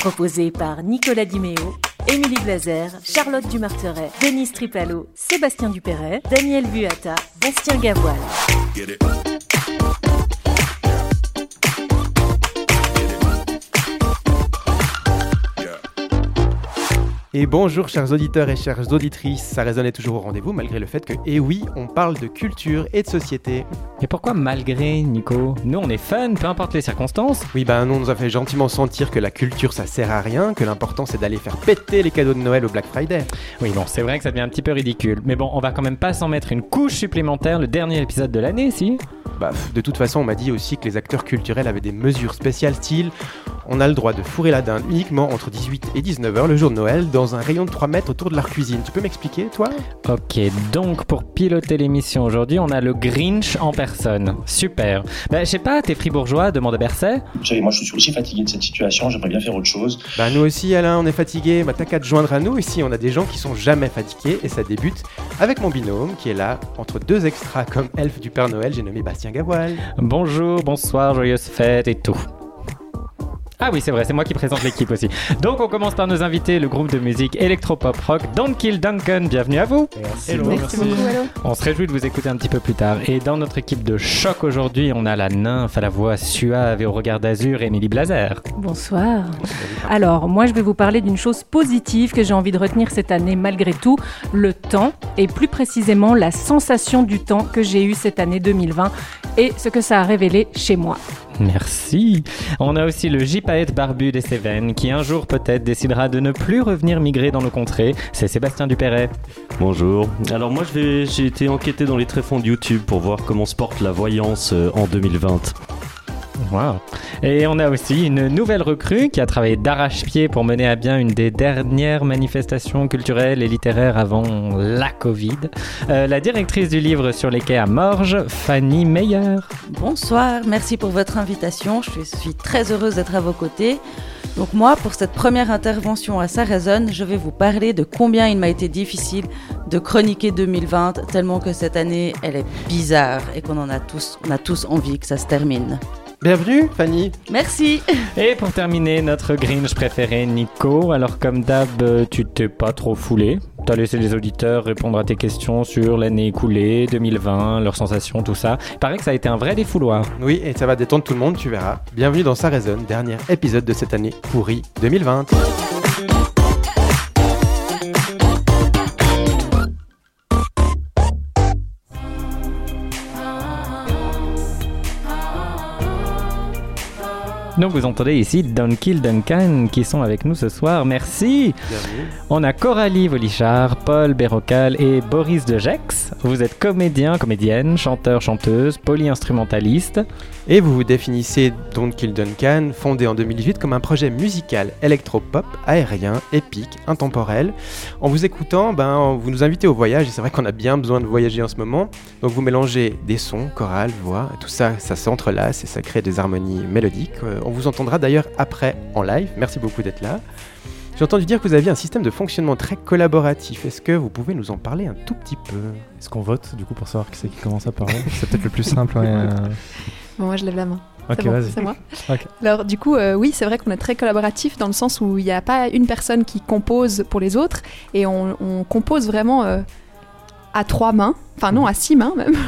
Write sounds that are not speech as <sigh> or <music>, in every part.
proposé par Nicolas Dimeo, Émilie Blazer, Charlotte Dumarteret, Denise Tripalo, Sébastien Dupéret, Daniel Buata, Bastien Gavoil. Et bonjour chers auditeurs et chères auditrices, ça résonnait toujours au rendez-vous malgré le fait que, eh oui, on parle de culture et de société. Et pourquoi malgré, Nico Nous, on est fun, peu importe les circonstances. Oui, ben nous, on nous a fait gentiment sentir que la culture ça sert à rien, que l'important c'est d'aller faire péter les cadeaux de Noël au Black Friday. Oui, bon, c'est vrai que ça devient un petit peu ridicule. Mais bon, on va quand même pas s'en mettre une couche supplémentaire le dernier épisode de l'année, si Bah, de toute façon, on m'a dit aussi que les acteurs culturels avaient des mesures spéciales style on a le droit de fourrer la dinde uniquement entre 18 et 19h le jour de Noël dans un rayon de 3 mètres autour de leur cuisine. Tu peux m'expliquer, toi? Ok, donc pour piloter l'émission aujourd'hui, on a le Grinch en personne. Super. Bah, je sais pas, t'es fribourgeois, demande à Berset Vous savez, moi je suis aussi fatigué de cette situation, j'aimerais bien faire autre chose. Bah nous aussi Alain, on est fatigués, bah t'as qu'à te joindre à nous, ici on a des gens qui sont jamais fatigués et ça débute avec mon binôme qui est là, entre deux extras comme elfe du Père Noël, j'ai nommé Bastien Bonjour, bonsoir, joyeuse fête et tout. Ah oui, c'est vrai, c'est moi qui présente l'équipe aussi. Donc on commence par nos invités, le groupe de musique électropop rock Don't Kill Duncan. Bienvenue à vous. Merci beaucoup. On se réjouit de vous écouter un petit peu plus tard. Et dans notre équipe de choc aujourd'hui, on a la nymphe à la voix suave et au regard d'azur, Émilie Blazer. Bonsoir. Alors, moi, je vais vous parler d'une chose positive que j'ai envie de retenir cette année malgré tout, le temps, et plus précisément la sensation du temps que j'ai eue cette année 2020 et ce que ça a révélé chez moi. Merci. On a aussi le gypaète barbu des Cévennes qui un jour peut-être décidera de ne plus revenir migrer dans nos contrées. C'est Sébastien Dupéret. Bonjour. Alors moi j'ai été enquêté dans les tréfonds de YouTube pour voir comment se porte la voyance euh, en 2020. Et on a aussi une nouvelle recrue qui a travaillé d'arrache-pied pour mener à bien une des dernières manifestations culturelles et littéraires avant la Covid. Euh, la directrice du livre sur les quais à Morges, Fanny Meyer. Bonsoir, merci pour votre invitation. Je suis, très heureuse d'être à vos côtés. Donc moi, pour cette première intervention à résonne, je vais vous parler de combien il m'a été difficile de chroniquer 2020, tellement que cette année, elle est bizarre et qu'on en a tous, on a tous envie que ça se termine. Bienvenue Fanny Merci. Et pour terminer, notre Grinch préféré, Nico. Alors comme d'hab, tu t'es pas trop foulé. T'as laissé les auditeurs répondre à tes questions sur l'année écoulée, 2020, leurs sensations, tout ça. Il paraît que ça a été un vrai défouloir. Oui, et ça va détendre tout le monde, tu verras. Bienvenue dans Ça résonne, dernier épisode de cette année pourrie 2020. Donc vous entendez ici Don Kill Duncan qui sont avec nous ce soir. Merci. Bienvenue. On a Coralie Volichard, Paul Bérocal et Boris de Gex. Vous êtes comédien, comédienne, chanteur, chanteuse, polyinstrumentaliste. Et vous vous définissez Don't Kill Duncan, fondé en 2018 comme un projet musical électropop, aérien, épique, intemporel. En vous écoutant, ben, vous nous invitez au voyage, et c'est vrai qu'on a bien besoin de voyager en ce moment. Donc vous mélangez des sons, chorales, voix, tout ça, ça s'entrelace et ça crée des harmonies mélodiques. Euh, on vous entendra d'ailleurs après en live. Merci beaucoup d'être là. J'ai entendu dire que vous aviez un système de fonctionnement très collaboratif. Est-ce que vous pouvez nous en parler un tout petit peu? Est-ce qu'on vote du coup pour savoir qui c'est qui commence à parler? C'est peut-être le plus simple. ouais, euh. Bon, moi, je lève la main. Ok, bon, vas-y. c'est moi. Alors, du coup, euh, oui, c'est vrai qu'on est très collaboratif dans le sens où il n'y a pas une personne qui compose pour les autres et on, on compose vraiment euh, à trois mains. Enfin, non, à six mains même. <laughs>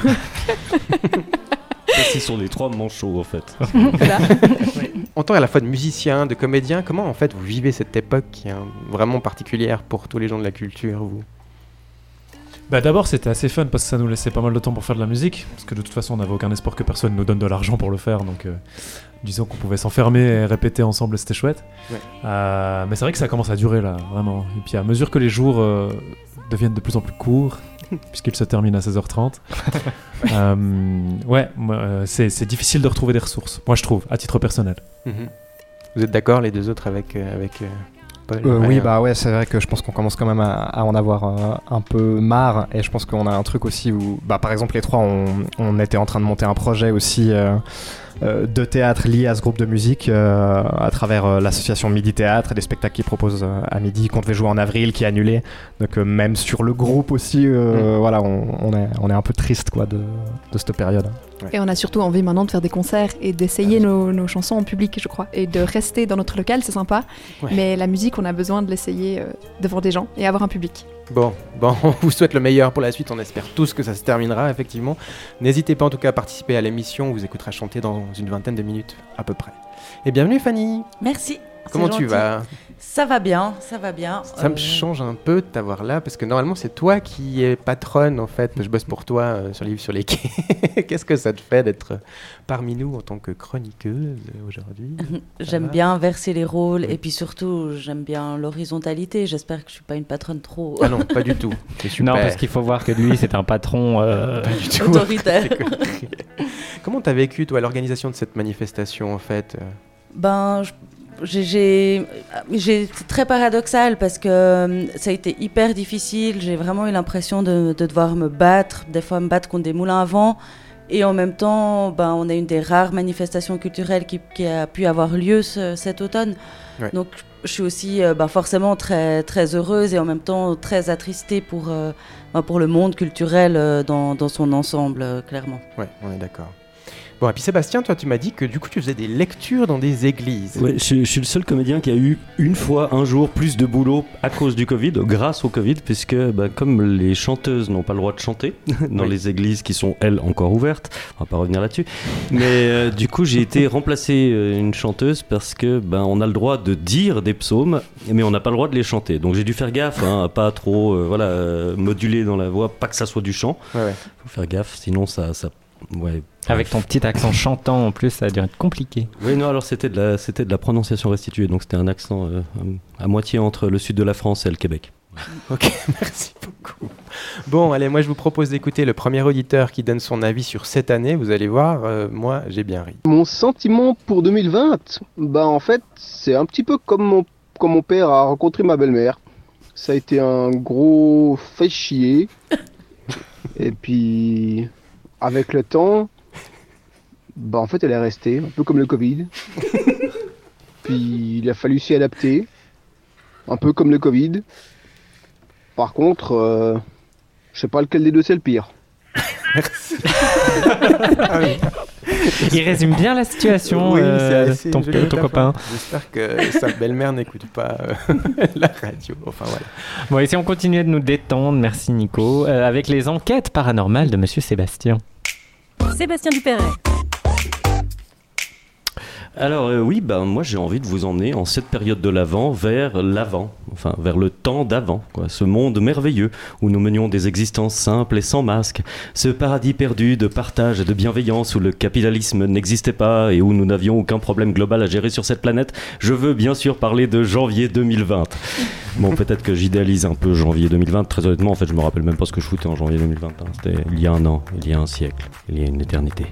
Ce sont les trois manchots en fait. <laughs> Voilà. <laughs> En tant à la fois de musicien, de comédien, comment en fait vous vivez cette époque qui est vraiment particulière pour tous les gens de la culture vous? Bah d'abord c'était assez fun parce que ça nous laissait pas mal de temps pour faire de la musique parce que de toute façon on n'avait aucun espoir que personne nous donne de l'argent pour le faire donc euh, disons qu'on pouvait s'enfermer et répéter ensemble et c'était chouette. Ouais. Euh, mais c'est vrai que ça commence à durer là vraiment et puis à mesure que les jours euh, deviennent de plus en plus courts <laughs> puisqu'ils se terminent à 16h30 <laughs> euh, ouais euh, c'est difficile de retrouver des ressources moi je trouve à titre personnel. Mhm. Vous êtes d'accord les deux autres avec, euh, avec Paul Euh, oui, bah ouais, c'est vrai que je pense qu'on commence quand même à, à en avoir euh, un peu marre. Et je pense qu'on a un truc aussi où, bah, par exemple, les trois, on, on était en train de monter un projet aussi euh, de théâtre lié à ce groupe de musique euh, à travers euh, l'association Midi Théâtre et des spectacles qu'ils proposent euh, à midi qu'on devait jouer en avril, qui est annulé. Donc, euh, même sur le groupe aussi, euh, voilà, on, on est, on est un peu triste quoi, de, de cette période. Et on a surtout envie maintenant de faire des concerts et d'essayer nos, nos chansons en public, je crois. Et de rester dans notre local, c'est sympa. Ouais. Mais la musique, on a besoin de l'essayer euh, devant des gens et avoir un public. Bon, bon, <laughs> on vous souhaite le meilleur pour la suite. On espère tous que ça se terminera, effectivement. N'hésitez pas en tout cas à participer à l'émission. On vous écoutera chanter dans une vingtaine de minutes, à peu près. Et bienvenue, Fanny. Merci. Comment tu vas Ça va bien, ça va bien. Ça me Euh, change un peu de t'avoir là, parce que normalement, c'est toi qui es patronne, en fait. Je bosse pour toi euh, sur les livres sur les <laughs> quais. Qu'est-ce que ça te fait d'être parmi nous en tant que chroniqueuse aujourd'hui? <laughs> J'aime bien verser les rôles et puis surtout, j'aime bien l'horizontalité. J'espère que je suis pas une patronne trop Ah non, pas du tout. <laughs> Super. Non, parce qu'il faut voir que lui, c'est un patron. euh, Pas du tout. autoritaire. Comment t'as vécu, toi, l'organisation de cette manifestation, en fait? Ben, je- j'ai- c'est très paradoxal parce que euh, ça a été hyper difficile. J'ai vraiment eu l'impression de, de devoir me battre, des fois me battre contre des moulins à vent. Et en même temps, ben, on a une des rares manifestations culturelles qui, qui a pu avoir lieu ce- cet automne. Ouais. Donc, je suis aussi euh, ben, forcément très, très heureuse et en même temps très attristée pour, euh, ben, pour le monde culturel dans, dans son ensemble, clairement. Ouais, on est d'accord. Bon, et puis Sébastien, toi, tu m'as dit que du coup, tu faisais des lectures dans des églises. Ouais, je, je suis le seul comédien qui a eu une fois, un jour, plus de boulot à cause du Covid, grâce au Covid, puisque bah, comme les chanteuses n'ont pas le droit de chanter <laughs> dans Oui. les églises qui sont, elles, encore ouvertes, on va pas revenir là-dessus, mais euh, du coup j'ai été remplacer euh, une chanteuse parce que ben, on a le droit de dire des psaumes, mais on n'a pas le droit de les chanter. Donc j'ai dû faire gaffe, hein, à pas trop euh, voilà, moduler dans la voix, pas que ça soit du chant. Ouais, ouais. faut faire gaffe, sinon ça... ça ouais, Avec ton petit accent chantant en plus, ça a dû être compliqué. oui, non, alors c'était de la, c'était de la prononciation restituée, donc c'était un accent euh, à moitié entre le sud de la France et le Québec. Ok, <laughs> merci beaucoup. Bon, allez, moi, je vous propose d'écouter le premier auditeur qui donne son avis sur cette année. Vous allez voir, euh, moi, j'ai bien ri. Mon sentiment pour 2020, bah en fait, c'est un petit peu comme mon, comme mon père a rencontré ma belle-mère. Ça a été un gros fait chier. <laughs> Et puis, avec le temps, bah en fait, elle est restée, un peu comme le Covid. Puis, il a fallu s'y adapter, un peu comme le Covid. Par contre, euh, je sais pas lequel des deux c'est le pire. Ah oui. Il résume bien la situation, Oui, euh, assez ton, copain. J'espère que sa belle-mère n'écoute pas euh, <laughs> la radio. Enfin, voilà. Bon, et si on continuait de nous détendre, merci Nico, euh, avec les enquêtes paranormales de Monsieur Sébastien. Sébastien Dupéret. Alors euh, oui, bah, moi j'ai envie de vous emmener en cette période de l'avant vers l'avant, enfin vers le temps d'avant, ce monde merveilleux où nous menions des existences simples et sans masque, ce paradis perdu de partage et de bienveillance où le capitalisme n'existait pas et où nous n'avions aucun problème global à gérer sur cette planète. Je veux bien sûr parler de janvier 2020. Bon, peut-être que j'idéalise un peu janvier 2020. Très honnêtement, en fait, je me rappelle même pas ce que je foutais en janvier 2020. hein. C'était il y a un an, il y a un siècle, il y a une éternité.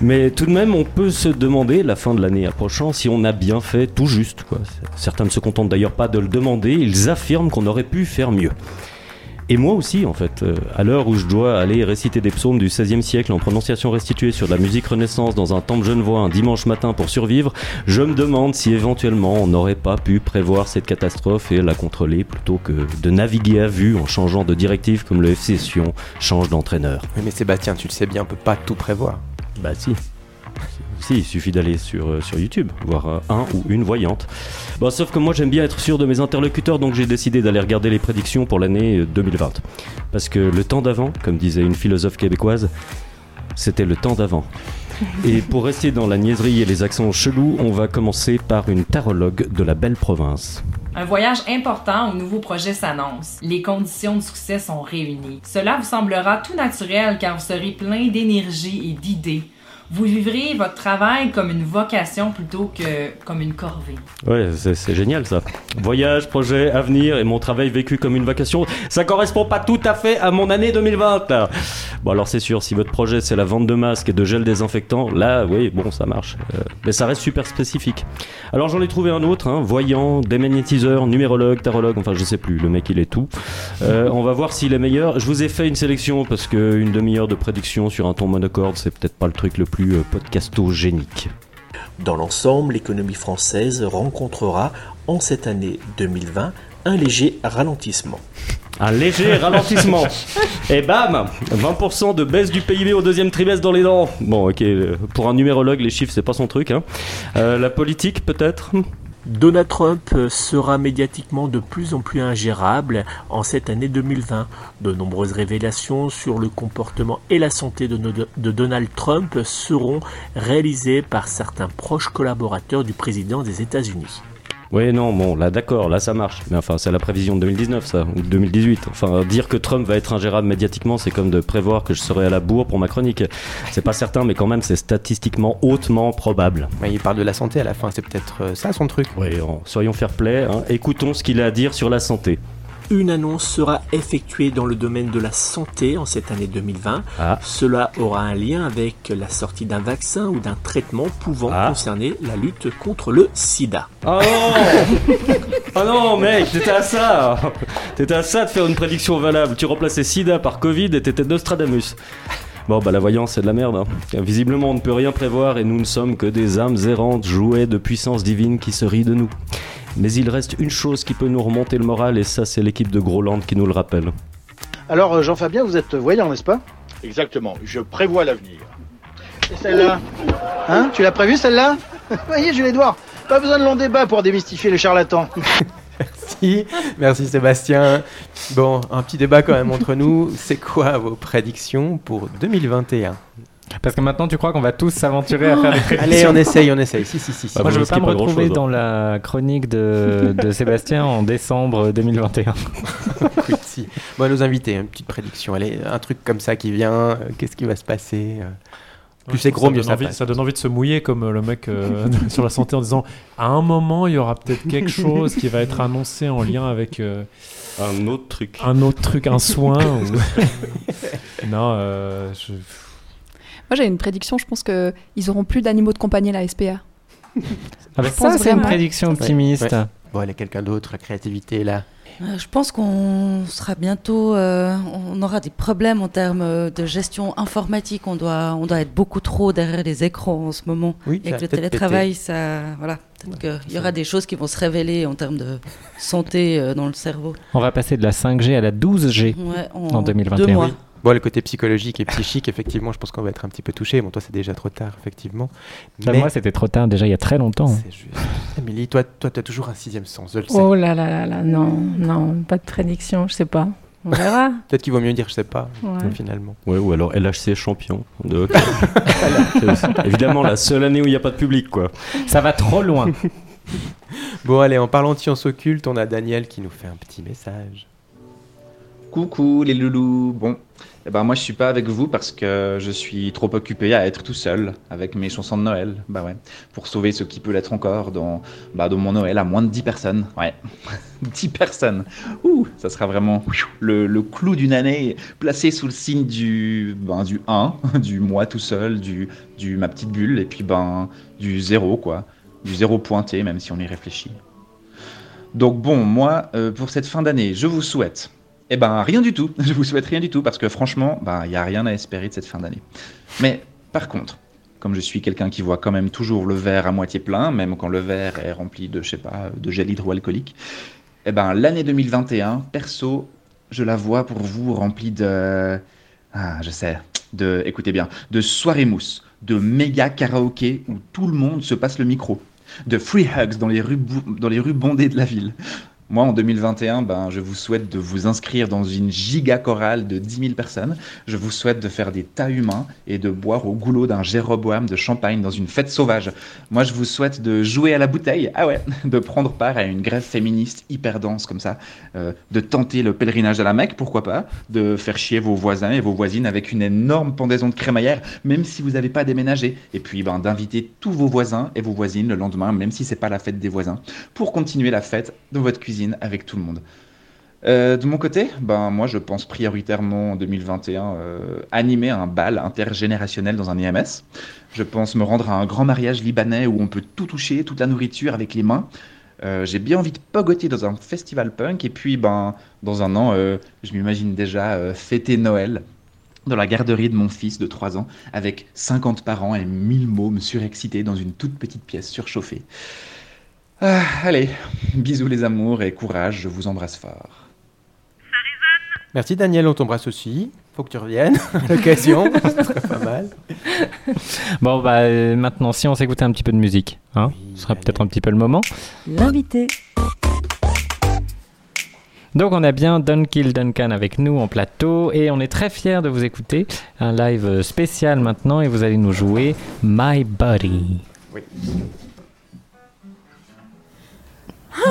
Mais tout de même, on peut se demander, la fin de l'année approchant, si on a bien fait tout juste. Quoi. Certains ne se contentent d'ailleurs pas de le demander, ils affirment qu'on aurait pu faire mieux. Et moi aussi, en fait, euh, à l'heure où je dois aller réciter des psaumes du XVIe siècle en prononciation restituée sur de la musique renaissance dans un temple genevois un dimanche matin pour survivre, je me demande si éventuellement on n'aurait pas pu prévoir cette catastrophe et la contrôler plutôt que de naviguer à vue en changeant de directive comme le FC Sion change d'entraîneur. Mais Sébastien, tu le sais bien, on peut pas tout prévoir. Bah si. Si, il suffit d'aller sur, euh, YouTube, voir euh, un ou une voyante. Bon, sauf que moi j'aime bien être sûr de mes interlocuteurs, donc j'ai décidé d'aller regarder les prédictions pour l'année euh, 2020. Parce que le temps d'avant, comme disait une philosophe québécoise, c'était le temps d'avant. Et pour rester dans la niaiserie et les accents chelous, on va commencer par une tarologue de la belle province. Un voyage important où nouveau projet s'annonce. Les conditions de succès sont réunies. Cela vous semblera tout naturel car vous serez plein d'énergie et d'idées. Vous vivrez votre travail comme une vocation plutôt que comme une corvée. Ouais, c'est génial ça. Voyage, projet, avenir et mon travail vécu comme une vacation, ça correspond pas tout à fait à mon année 2020. là. Bon, alors c'est sûr, si votre projet c'est la vente de masques et de gel désinfectant, là, oui, bon, ça marche. Euh, mais ça reste super spécifique. Alors j'en ai trouvé un autre, hein, voyant, démagnétiseur, numérologue, tarologue, enfin je sais plus, le mec il est tout. Euh, on va voir s'il est meilleur. Je vous ai fait une sélection parce qu'une demi-heure de prédiction sur un ton monocorde, c'est peut-être pas le truc le plus euh, podcastogénique. Dans l'ensemble, l'économie française rencontrera en cette année 2020 un léger ralentissement. <laughs> Un léger ralentissement. <laughs> Et bam 20% de baisse du PIB au deuxième trimestre dans les dents. Bon, ok, euh, pour un numérologue, les chiffres, c'est pas son truc. Hein. Euh, la politique, peut-être? Donald Trump sera médiatiquement de plus en plus ingérable en cette année 2020. De nombreuses révélations sur le comportement et la santé de, Donald Trump seront réalisées par certains proches collaborateurs du président des États-Unis. Oui, non, bon, là d'accord, là ça marche. Mais enfin, c'est la prévision de 2019, ça, ou de 2018. Enfin, dire que Trump va être ingérable médiatiquement, c'est comme de prévoir que je serai à la bourre pour ma chronique. C'est pas certain, mais quand même, c'est statistiquement hautement probable. il parle de la santé à la fin, c'est peut-être euh, ça son truc. Oui, soyons fair play, hein. écoutons ce qu'il a à dire sur la santé une annonce sera effectuée dans le domaine de la santé en cette année 2020. Ah. Cela aura un lien avec la sortie d'un vaccin ou d'un traitement pouvant ah. concerner la lutte contre le sida. Oh non <laughs> Oh non mec, t'étais à ça T'étais à ça de faire une prédiction valable. Tu remplaçais sida par Covid et t'étais Nostradamus. Bon, bah la voyance, c'est de la merde. Hein. Visiblement, on ne peut rien prévoir et nous ne sommes que des âmes errantes jouées de puissance divine qui se rient de nous. Mais il reste une chose qui peut nous remonter le moral et ça, c'est l'équipe de Groland qui nous le rappelle. Alors, euh, Jean-Fabien, vous êtes voyant, n'est-ce pas? Exactement, je prévois l'avenir. Et celle-là? Hein? Tu l'as prévu celle-là? <laughs> Voyez, Jules Edouard, pas besoin de long débat pour démystifier les charlatans. <laughs> Merci, merci Sébastien. Bon, un petit débat quand même entre nous. C'est quoi vos prédictions pour 2021 parce que maintenant, tu crois qu'on va tous s'aventurer à faire des prédictions Allez, on essaye, on essaye. Si, si, si. Moi, je veux pas me retrouver hein. dans la chronique de, de <laughs> Sébastien en décembre 2021. Écoute, si. Bon, nos invités, une petite prédiction. Allez, un truc comme ça qui vient. Euh, qu'est-ce qui va se passer plus c'est gros, mieux ça, ça donne envie de se mouiller comme euh, le mec euh, <laughs> sur la santé en disant à un moment il y aura peut-être quelque chose qui va être annoncé en lien avec euh, un autre truc, un autre truc, un soin. <laughs> <laughs> non, je... moi j'ai une prédiction. Je pense que ils auront plus d'animaux de compagnie à la SPA. Avec ça, c'est une prédiction optimiste. Bon, il y a quelqu'un d'autre, la créativité là. Euh, je pense qu'on sera bientôt, euh, on aura des problèmes en termes euh, de gestion informatique. On doit, on doit être beaucoup trop derrière les écrans en ce moment. Oui, Avec le télétravail, ça, voilà, peut-être qu'il y aura des choses qui vont se révéler en termes de santé dans le cerveau. On va passer de la 5G à la 12G en, en 2021. Bon, le côté psychologique et psychique, effectivement, je pense qu'on va être un petit peu touché. Bon, toi, c'est déjà trop tard, effectivement. Bah, mais... Moi, c'était trop tard, déjà il y a très longtemps. C'est juste. Amélie, toi, toi, tu as toujours un sixième sens, je le sais. Oh là là là là, non, non, pas de prédiction, je sais pas. On verra. <laughs> Peut-être qu'il vaut mieux dire je sais pas, finalement. Ouais, ou alors LHC champion. De... <laughs> <laughs> Évidemment, la seule année où il n'y a pas de public, quoi. Ça va trop loin. bon, allez, en parlant de sciences occultes, on a Daniel qui nous fait un petit message. Coucou les loulous. Bon, eh ben moi je suis pas avec vous parce que je suis trop occupé à être tout seul avec mes chansons de Noël. Bah ouais, pour sauver ce qui peut l'être encore dans, bah, dans mon Noël à moins de 10 personnes. Ouais, <laughs> 10 personnes. Ouh, ça sera vraiment le, le clou d'une année placé sous le signe du, ben, du 1, <laughs> du moi tout seul, du, du ma petite bulle et puis ben du zéro quoi, du zéro pointé même si on y réfléchit. Donc bon, moi, euh, pour cette fin d'année, je vous souhaite eh ben rien du tout. <laughs> Je vous souhaite rien du tout parce que franchement, ben il y a rien à espérer de cette fin d'année. Mais par contre, comme je suis quelqu'un qui voit quand même toujours le verre à moitié plein, même quand le verre est rempli de je sais pas de gel hydroalcoolique, eh ben l'année 2021, perso, je la vois pour vous remplie de ah, je sais, de écoutez bien, de soirées mousse, de méga karaoké où tout le monde se passe le micro, de free hugs dans les rues dans les rues bondées de la ville, moi, en 2021, ben, je vous souhaite de vous inscrire dans une giga chorale de 10 000 personnes. Je vous souhaite de faire des tas humains et de boire au goulot d'un Jéroboam de champagne dans une fête sauvage. Moi, je vous souhaite de jouer à la bouteille, ah ouais, <laughs> de prendre part à une grève féministe hyper dense comme ça, euh, de tenter le pèlerinage à la Mecque, pourquoi pas, de faire chier vos voisins et vos voisines avec une énorme pendaison de crémaillère, même si vous n'avez pas déménagé. Et puis, ben, d'inviter tous vos voisins et vos voisines le lendemain, même si c'est pas la fête des voisins, pour continuer la fête dans votre cuisine avec tout le monde. Euh, de mon côté, ben moi je pense prioritairement en 2021 euh, animer un bal intergénérationnel dans un IMS. Je pense me rendre à un grand mariage libanais où on peut tout toucher, toute la nourriture avec les mains. Euh, J'ai bien envie de pogoter dans un festival punk et puis ben dans un an, je m'imagine déjà fêter Noël dans la garderie de mon fils de 3 ans avec 50 parents et 1000 mômes surexcités dans une toute petite pièce surchauffée. Ah, allez, bisous les amours et courage, je vous embrasse fort. Merci Daniel, on t'embrasse aussi. Faut que tu reviennes <laughs> à l'occasion. <laughs> Ce serait pas mal. Bon, bah euh, maintenant, si on s'écoutait un petit peu de musique, hein, ce serait peut-être un petit peu le moment. L'invité. Donc on a bien Dunkill Duncan avec nous en plateau et on est très fiers de vous écouter. Un live spécial maintenant et vous allez nous jouer My Body. Oui. My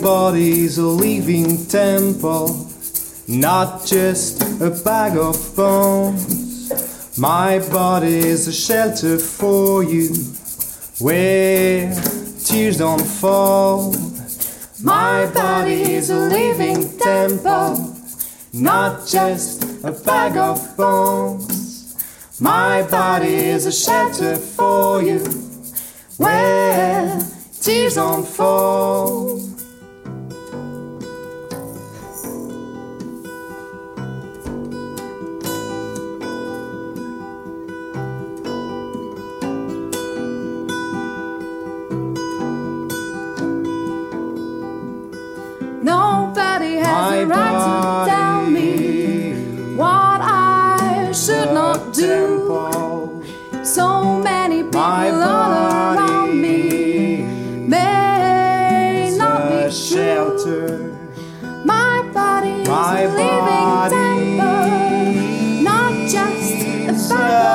body's a living temple, not just a bag of bones. My body is a shelter for you, where tears don't fall. My body is a living temple, not just a bag of bones. My body is a shelter for you, where tears don't fall.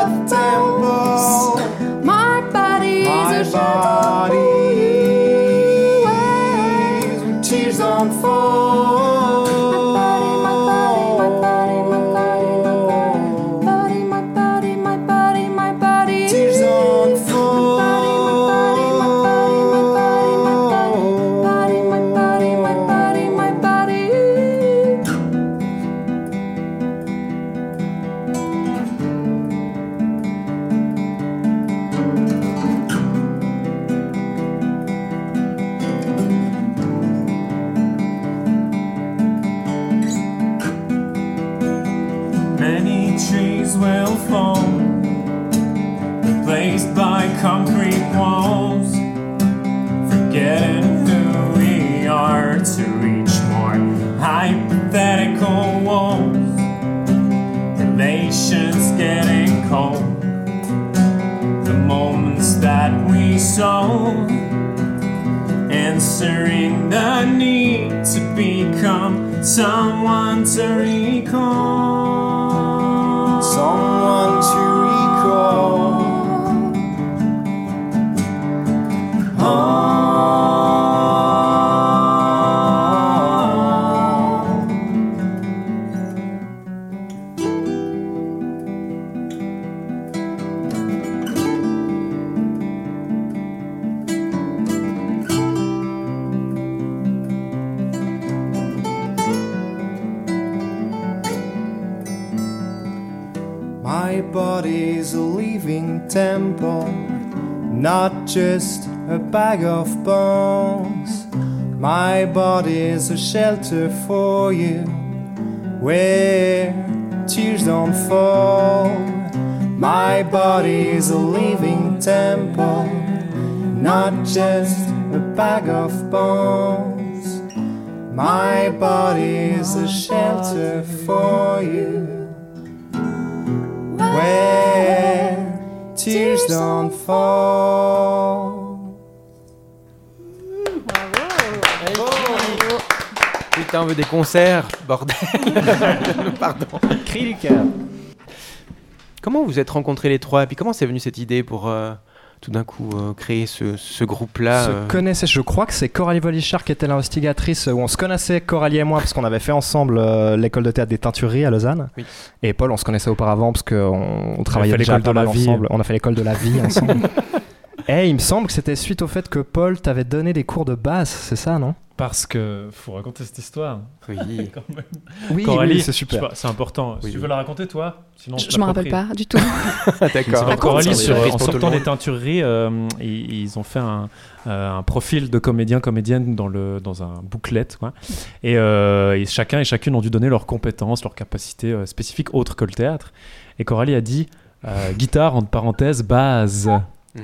A someone to recall. Temple, not just a bag of bones. My body is a shelter for you, where tears don't fall. My body is a living temple, not just a bag of bones. My body is a shelter for you where tears don't fall. Putain, on veut des concerts, bordel. <laughs> Pardon. Cri du cœur. Comment vous êtes rencontrés les trois? Et puis comment c'est venu cette idée pour, euh, tout d'un coup euh, créé ce, ce groupe-là se euh, connaissait, je crois que c'est Coralie Volichard qui était l'investigatrice, où on se connaissait, Coralie et moi, parce qu'on avait fait ensemble euh, l'école de théâtre des Teintureries à Lausanne. Oui. Et Paul, on se connaissait auparavant, parce qu'on on travaillait déjà de la vie. ensemble. On a fait l'école de la vie <laughs> ensemble. Et il me semble que c'était suite au fait que Paul t'avait donné des cours de basse, c'est ça, non? Parce que faut raconter cette histoire. Oui. <laughs> Quand même. Oui, Coralie, oui, c'est super. C'est important. Si tu veux la raconter, toi Sinon, Je je m'en rappelle pas du tout. <laughs> <laughs> D'accord. Coralie, sur- en pour tout le sortant des teintureries, euh, ils, ils ont fait un, euh, un profil de comédien, comédienne dans, le, dans un booklet. Quoi. Et, euh, et chacun et chacune ont dû donner leurs compétences, leurs capacités euh, spécifiques autres que le théâtre. Et Coralie a dit euh, guitare, entre parenthèses, base.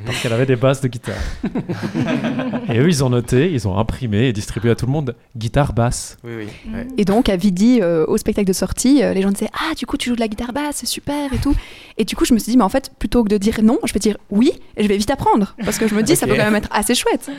Parce qu'elle avait des bases de guitare. <laughs> et eux, ils ont noté, ils ont imprimé et distribué à tout le monde guitare basse. Oui, oui. Ouais. Et donc, à Vidi, euh, au spectacle de sortie, euh, les gens disaient Ah, du coup, tu joues de la guitare basse, c'est super et tout. Et du coup, je me suis dit, mais en fait, plutôt que de dire non, je vais dire oui et je vais vite apprendre. Parce que je me dis, ça peut quand même être assez chouette.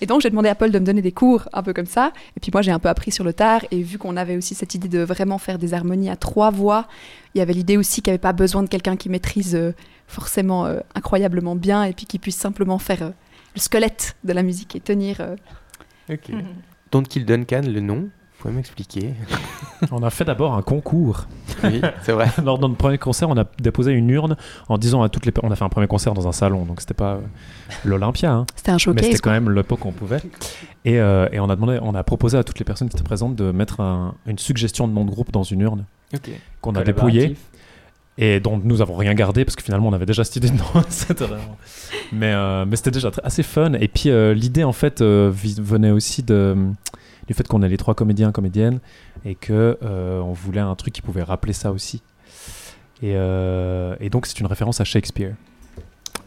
Et donc, j'ai demandé à Paul de me donner des cours un peu comme ça. Et puis, moi, j'ai un peu appris sur le tard. Et vu qu'on avait aussi cette idée de vraiment faire des harmonies à trois voix, il y avait l'idée aussi qu'il n'y avait pas besoin de quelqu'un qui maîtrise euh, forcément euh, incroyablement bien et puis qui puisse simplement faire euh, le squelette de la musique et tenir. euh, Ok. Don't Kill Duncan, le nom, vous pouvez m'expliquer <laughs> On a fait d'abord un concours. Oui, c'est vrai. <laughs> Lors de notre premier concert, on a déposé une urne en disant à toutes les. On a fait un premier concert dans un salon, donc c'était pas l'Olympia. hein. C'était un showcase, Mais c'était quand quoi. même l'époque où on pouvait. Et, euh, et on a demandé, on a proposé à toutes les personnes qui étaient présentes de mettre un- une suggestion de nom de groupe dans une urne Ok. qu'on a dépouillée et dont nous avons rien gardé parce que finalement on avait déjà cette idée de nom. C'était vraiment- mais euh, mais c'était déjà assez fun. Et puis euh, l'idée en fait euh, venait aussi du fait qu'on est les trois comédiens comédiennes et que on voulait un truc qui pouvait rappeler ça aussi. Et donc c'est une référence à Shakespeare.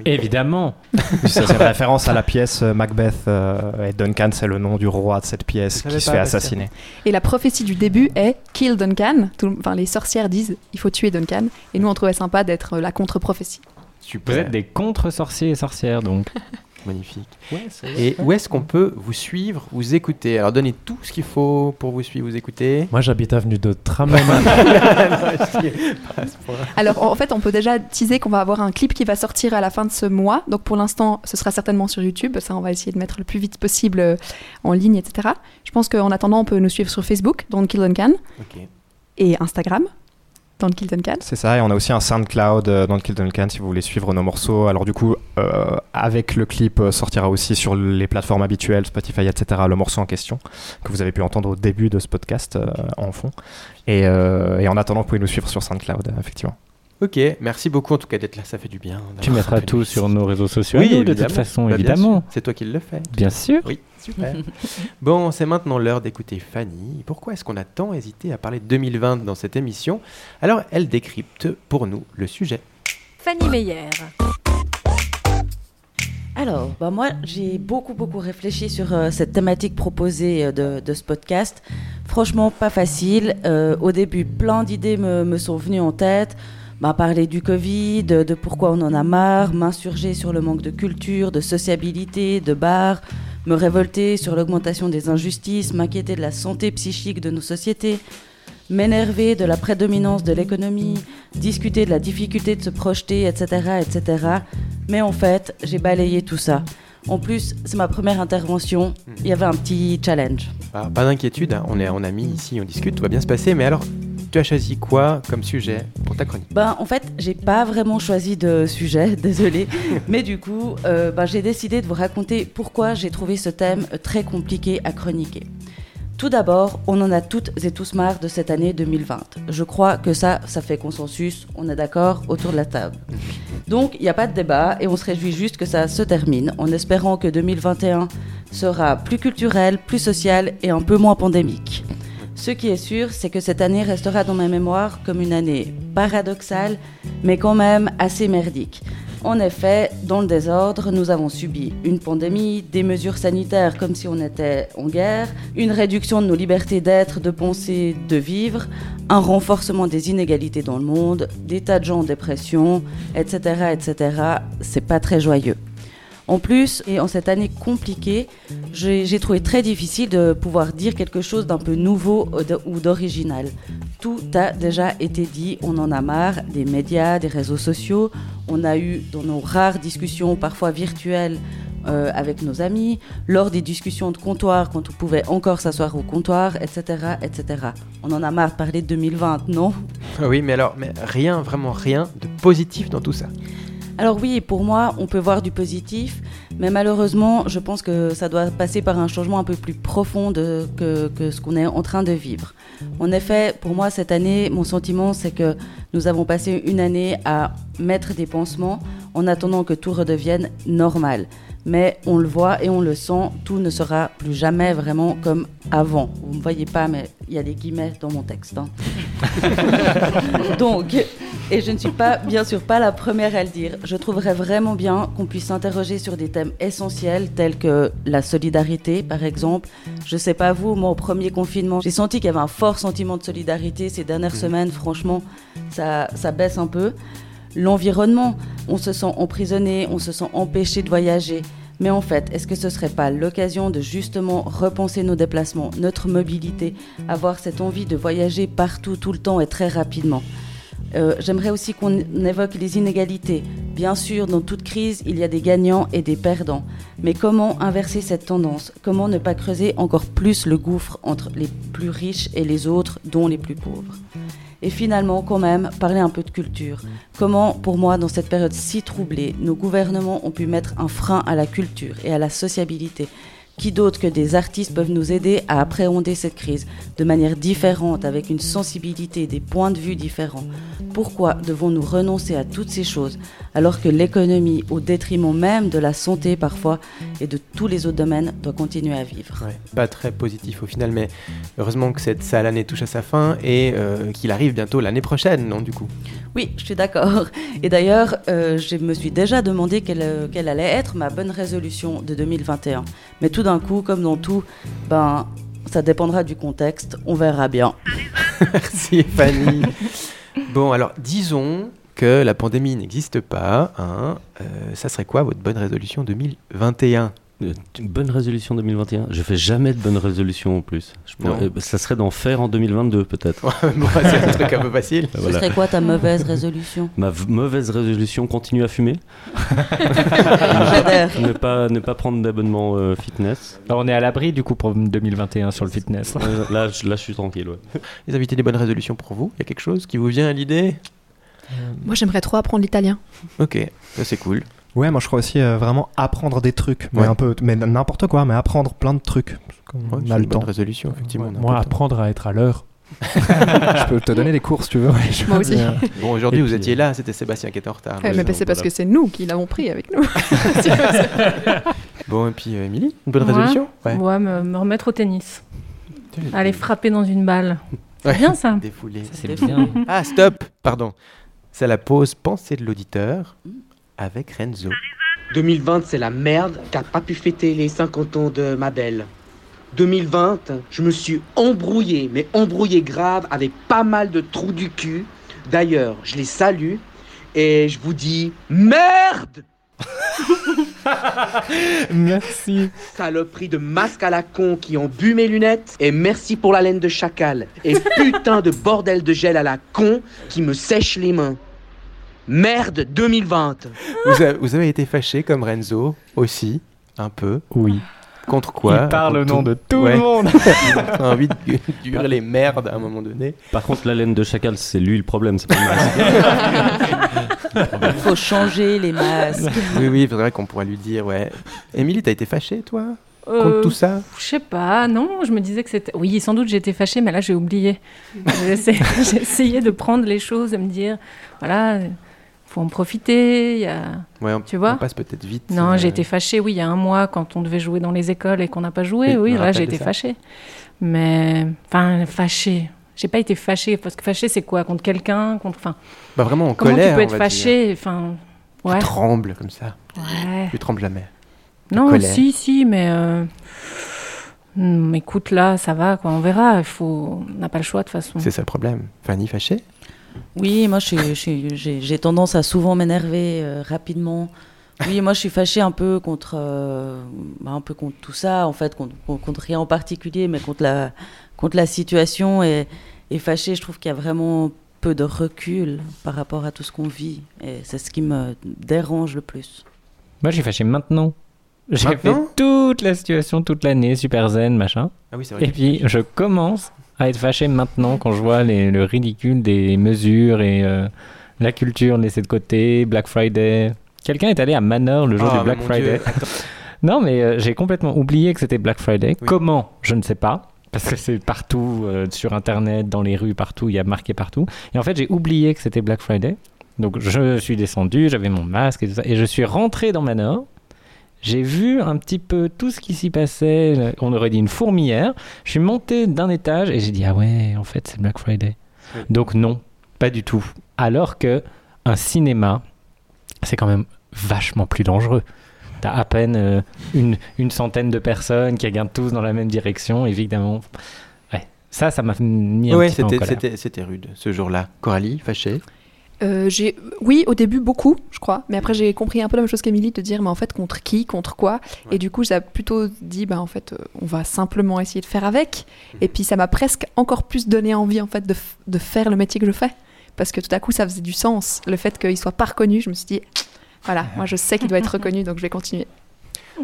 Évidemment. <laughs> C'est une référence à la pièce euh, Macbeth. euh, et Duncan, c'est le nom du roi de cette pièce qui se fait assassiner. Et la prophétie du début est Kill Duncan. Tout- enfin, les sorcières disent il faut tuer Duncan. Et nous, on trouvait sympa d'être la contre-prophétie. Vous êtes des contre-sorciers et sorcières, donc. <laughs> Magnifique. Et où est-ce qu'on peut vous suivre, vous écouter? Alors donnez tout ce qu'il faut pour vous suivre, vous écouter. Moi j'habite avenue de Tramana. <laughs> <laughs> Alors, en fait, on peut déjà teaser qu'on va avoir un clip qui va sortir à la fin de ce mois. Donc, pour l'instant, ce sera certainement sur YouTube. Ça, on va essayer de mettre le plus vite possible euh, en ligne, etc. Je pense qu'en attendant, on peut nous suivre sur Facebook, Don't Kill Ok. et Instagram, Don't Kill Duncan. C'est ça, et on a aussi un SoundCloud euh, dans le Kill Duncan si vous voulez suivre nos morceaux. Alors du coup, euh, avec le clip, euh, sortira aussi sur les plateformes habituelles, Spotify, etc., le morceau en question, que vous avez pu entendre au début de ce podcast en fond. Et, en attendant, vous pouvez nous suivre sur SoundCloud, effectivement. Ok, merci beaucoup en tout cas d'être là, ça fait du bien. Tu mettras tout sur nos réseaux sociaux, Oui, nous, de toute façon, Bah, bien évidemment. sûr. C'est toi qui le fais. Bien sûr. Oui, super. <laughs> bon, c'est maintenant l'heure d'écouter Fanny. Pourquoi est-ce qu'on a tant hésité à parler de 2020 dans cette émission? Alors, elle décrypte pour nous le sujet. Fanny Meyer. Alors, bah moi, j'ai beaucoup, beaucoup réfléchi sur euh, cette thématique proposée euh, de, de ce podcast. Franchement, pas facile. Euh, au début, plein d'idées me, me sont venues en tête. Bah, parler du Covid, de, pourquoi on en a marre, m'insurger sur le manque de culture, de sociabilité, de bars, me révolter sur l'augmentation des injustices, m'inquiéter de la santé psychique de nos sociétés, m'énerver de la prédominance de l'économie, discuter de la difficulté de se projeter, etc., etc. Mais en fait, j'ai balayé tout ça. En plus, c'est ma première intervention. Il y avait un petit challenge. Bah, pas d'inquiétude, hein, on est en amis ici, on discute, tout va bien se passer. Mais alors, tu as choisi quoi comme sujet pour ta chronique Ben, en fait, j'ai pas vraiment choisi de sujet, <laughs> désolé. Mais du coup, euh, ben, j'ai décidé de vous raconter pourquoi j'ai trouvé ce thème très compliqué à chroniquer. Tout d'abord, on en a toutes et tous marre de cette année 2020. Je crois que ça, ça fait consensus, on est d'accord autour de la table. Donc, il n'y a pas de débat et on se réjouit juste que ça se termine en espérant que 2021 sera plus culturel, plus social et un peu moins pandémique. Ce qui est sûr, c'est que cette année restera dans ma mémoire comme une année paradoxale, mais quand même assez merdique. En effet, dans le désordre, nous avons subi une pandémie, des mesures sanitaires comme si on était en guerre, une réduction de nos libertés d'être, de penser, de vivre, un renforcement des inégalités dans le monde, des tas de gens en dépression, etc., etc. C'est pas très joyeux. En plus, et en cette année compliquée, j'ai trouvé très difficile de pouvoir dire quelque chose d'un peu nouveau ou d'original. Tout a déjà été dit, on en a marre des médias, des réseaux sociaux. On a eu dans nos rares discussions, parfois virtuelles, euh, avec nos amis, lors des discussions de comptoir, quand on pouvait encore s'asseoir au comptoir, etc., etc. On en a marre de parler de 2020, non? Oui, mais alors, mais rien, vraiment rien de positif dans tout ça. Alors oui, pour moi, on peut voir du positif, mais malheureusement, je pense que ça doit passer par un changement un peu plus profond que, que ce qu'on est en train de vivre. En effet, pour moi, cette année, mon sentiment, c'est que nous avons passé une année à mettre des pansements en attendant que tout redevienne normal. Mais on le voit et on le sent, tout ne sera plus jamais vraiment comme avant. Vous ne me voyez pas, mais il y a des guillemets dans mon texte. hein. <laughs> Donc, et je ne suis pas, bien sûr, pas la première à le dire. Je trouverais vraiment bien qu'on puisse s'interroger sur des thèmes essentiels tels que la solidarité, par exemple. Je sais pas vous, moi, au premier confinement, j'ai senti qu'il y avait un fort sentiment de solidarité. Ces dernières semaines, franchement, ça, ça baisse un peu. L'environnement, on se sent emprisonné, on se sent empêché de voyager. Mais en fait, est-ce que ce serait pas l'occasion de justement repenser nos déplacements, notre mobilité, avoir cette envie de voyager partout, tout le temps et très rapidement? Euh, J'aimerais aussi qu'on évoque les inégalités. Bien sûr, dans toute crise, il y a des gagnants et des perdants. Mais comment inverser cette tendance? Comment ne pas creuser encore plus le gouffre entre les plus riches et les autres, dont les plus pauvres? Et finalement, quand même, parler un peu de culture. Comment, pour moi, dans cette période si troublée, nos gouvernements ont pu mettre un frein à la culture et à la sociabilité? Qui d'autre que des artistes peuvent nous aider à appréhender cette crise de manière différente, avec une sensibilité, des points de vue différents? Pourquoi devons-nous renoncer à toutes ces choses alors que l'économie, au détriment même de la santé parfois et de tous les autres domaines, doit continuer à vivre? Ouais, pas très positif au final, mais heureusement que cette sale année touche à sa fin et euh, qu'il arrive bientôt l'année prochaine, non, du coup? Oui, je suis d'accord. Et d'ailleurs, euh, je me suis déjà demandé quelle, euh, quelle allait être ma bonne résolution de 2021. Mais tout d'un coup, comme dans tout, ben, ça dépendra du contexte. On verra bien. <laughs> Merci Fanny. bon, alors disons que la pandémie n'existe pas. Hein, euh, ça serait quoi votre bonne résolution 2021 Euh, Une bonne résolution 2021 Je fais jamais de bonne résolution en plus. Je pourrais- Non. euh, ça serait d'en faire en 2022 peut-être. <laughs> C'est un truc un peu facile. <laughs> Ce serait quoi ta mauvaise résolution? Ma mauvaise résolution, continue à fumer. <laughs> Ne, pas, ne pas prendre d'abonnement euh, fitness. Alors, on est à l'abri du coup pour 2021 sur le fitness. Euh, là, je, là, je suis tranquille. Ouais. Les invités des bonnes résolutions pour vous? Il y a quelque chose qui vous vient à l'idée? Moi, j'aimerais trop apprendre l'italien. Ok, ça c'est cool. Ouais, moi je crois aussi euh, vraiment apprendre des trucs, mais Ouais. un peu, mais n'importe quoi, mais apprendre plein de trucs. Comme Ouais, on c'est a le une bonne temps. résolution, effectivement. Moi, apprendre à être à l'heure. <laughs> je peux te donner des cours si tu veux. ouais, Moi aussi. <laughs> Bon, aujourd'hui, vous puis, étiez là, c'était Sébastien qui était en retard. Ouais, mais c'est parce voilà. que c'est nous qui l'avons pris avec nous. Bon, et puis euh, Émilie, une bonne Ouais. résolution? Ouais, me, me remettre au tennis. Aller frapper dans une balle. C'est Ouais. bien ça. <laughs> Défoulé. C'est bien. Ah, stop Pardon. C'est la pause pensée de l'auditeur avec Renzo. 2020, c'est la merde car pas pu fêter les 50 ans de ma belle. 2020, je me suis embrouillé, mais embrouillé grave avec pas mal de trous du cul. D'ailleurs, je les salue et je vous dis merde <laughs> Merci. Saloperie de masques à la con qui ont bu mes lunettes et merci pour la laine de chacal et putain de bordel de gel à la con qui me sèche les mains. Merde 2020 Vous, a- vous avez été fâché comme Renzo aussi, un peu. Oui. Contre quoi? Il parle au nom de tout Ouais. le monde. <laughs> Il a envie de gu- hurler merde à un moment donné. Par contre, la laine de chacal, c'est lui le problème. C'est pas le masque. Il faut changer les masques. Oui, oui, c'est vrai qu'on pourrait lui dire, ouais. Émilie, t'as été fâchée, toi? Euh, Contre tout ça? Je sais pas, non, je me disais que c'était. Oui, sans doute j'étais fâchée, mais là j'ai oublié. <laughs> J'ai essayé, j'ai essayé de prendre les choses, de me dire, voilà, faut en profiter. Y a... Ouais, on, Tu vois on passe peut-être vite. Non, euh, j'ai été fâchée, oui, il y a un mois, quand on devait jouer dans les écoles et qu'on n'a pas joué, Oui, là j'ai été ça. fâchée. Mais, enfin, fâchée. J'ai pas été fâchée, parce que fâchée c'est quoi? Contre quelqu'un? Contre... enfin, Bah vraiment en Comment colère. tu peux être va dire. fâché Enfin, ouais. Tu trembles comme ça. Ouais. Tu trembles jamais. Non, colère. si, si, mais euh, hmm, écoute, là, ça va, quoi, on verra. Faut, on n'a pas le choix de toute façon. C'est ça le problème. Fanny fâchée Oui, moi je suis- je suis- j'ai tendance à souvent m'énerver euh, rapidement. Oui, moi je suis fâchée un peu contre, euh, bah, un peu contre tout ça, en fait, contre, contre rien en particulier, mais contre la, contre la situation. Et, et fâchée, je trouve qu'il y a vraiment peu de recul par rapport à tout ce qu'on vit. Et c'est ce qui me dérange le plus. Moi, j'ai fâché maintenant. J'ai fait toute la situation toute l'année, super zen, machin. Ah oui, c'est vrai Et puis, je commence à être fâché maintenant quand je vois les- le ridicule des mesures et euh, la culture laissée de côté, Black Friday. Quelqu'un est allé à Manor le jour Ah, du Black Friday. <laughs> Non, mais euh, j'ai complètement oublié que c'était Black Friday. Comment? Je ne sais pas. Parce que c'est partout, euh, sur Internet, dans les rues, partout, il y a marqué partout. Et en fait, j'ai oublié que c'était Black Friday. Donc, je suis descendu, j'avais mon masque et tout ça. Et je suis rentré dans Manor. J'ai vu un petit peu tout ce qui s'y passait. On aurait dit une fourmilière. Je suis monté d'un étage et j'ai dit Ah ouais, en fait, c'est Black Friday. Donc, non, pas du tout. Alors que un cinéma, c'est quand même vachement plus dangereux. T'as à peine euh, une, une centaine de personnes qui regardent tous dans la même direction, évidemment. Ouais, ça, ça m'a mis un Ouais, petit peu en colère. c'était rude ce jour-là. Coralie, fâchée? Euh, j'ai, oui, au début beaucoup, je crois, mais après j'ai compris un peu la même chose qu'Emilie de dire, mais en fait contre qui, contre quoi, et du coup j'ai plutôt dit, bah en fait, euh, on va simplement essayer de faire avec, et puis ça m'a presque encore plus donné envie en fait de, de faire le métier que je fais, parce que tout à coup ça faisait du sens, le fait qu'il soit pas reconnu, je me suis dit, voilà, moi je sais qu'il doit être reconnu, donc je vais continuer.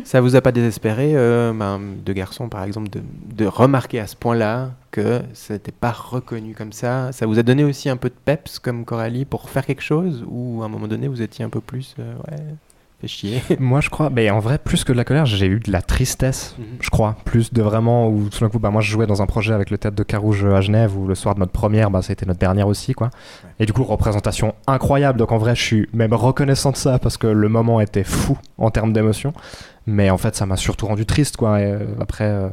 Ça vous a pas désespéré, euh, ben, de garçons par exemple, de, de remarquer à ce point-là que ça n'était pas reconnu comme ça? Ça vous a donné aussi un peu de peps comme Coralie pour faire quelque chose? Ou à un moment donné vous étiez un peu plus. euh, fait chier <laughs> Moi, je crois, mais en vrai, plus que de la colère, j'ai eu de la tristesse, Mhm. je crois. Plus de vraiment, où tout d'un coup, bah, moi, je jouais dans un projet avec le théâtre de Carouge à Genève, où le soir de notre première, bah, c'était notre dernière aussi, quoi. Et du coup, représentation incroyable. Donc, en vrai, je suis même reconnaissant de ça, parce que le moment était fou en termes d'émotion. Mais en fait, ça m'a surtout rendu triste, quoi. Et euh, après. euh,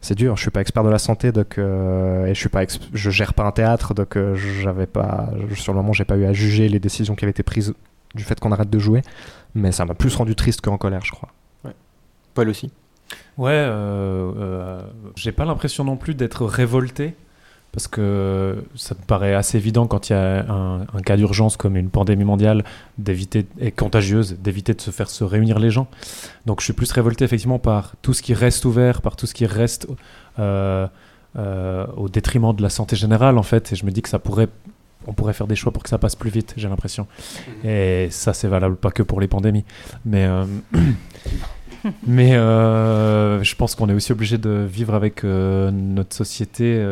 c'est dur, je suis pas expert de la santé, donc euh, et je suis pas, je gère pas un théâtre, donc euh, j'avais pas, sur le moment, j'ai pas eu à juger les décisions qui avaient été prises du fait qu'on arrête de jouer, mais ça m'a plus rendu triste qu'en colère, je crois. Paul aussi. Ouais, euh, euh, j'ai pas l'impression non plus d'être révolté, parce que ça me paraît assez évident quand il y a un, un cas d'urgence comme une pandémie mondiale d'éviter et contagieuse, d'éviter de se faire se réunir les gens. Donc je suis plus révolté effectivement par tout ce qui reste ouvert, par tout ce qui reste euh, euh, au détriment de la santé générale en fait, et je me dis que ça pourrait on pourrait faire des choix pour que ça passe plus vite, j'ai l'impression. Et ça, c'est valable pas que pour les pandémies. Mais, euh, <coughs> mais euh, je pense qu'on est aussi obligé de vivre avec euh, notre société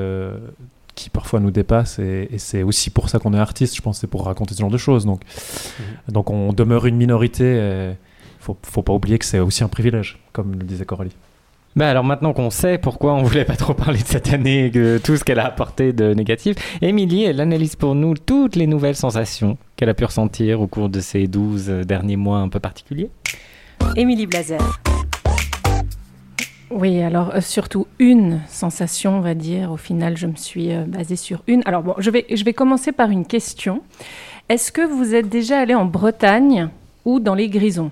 qui parfois nous dépasse. Et, et c'est aussi pour ça qu'on est artiste, je pense, c'est pour raconter ce genre de choses. Donc, donc on demeure une minorité. Il faut, faut pas oublier que c'est aussi un privilège, comme le disait Coralie. Bah alors maintenant qu'on sait pourquoi on voulait pas trop parler de cette année, que tout ce qu'elle a apporté de négatif, Émilie, elle analyse pour nous toutes les nouvelles sensations qu'elle a pu ressentir au cours de ces 12 derniers mois un peu particuliers. Émilie Blazer. Oui, alors euh, surtout une sensation, on va dire. Au final, je me suis euh, basée sur une. Alors bon, je vais, je vais commencer par une question. Est-ce que vous êtes déjà allé en Bretagne ou dans les Grisons?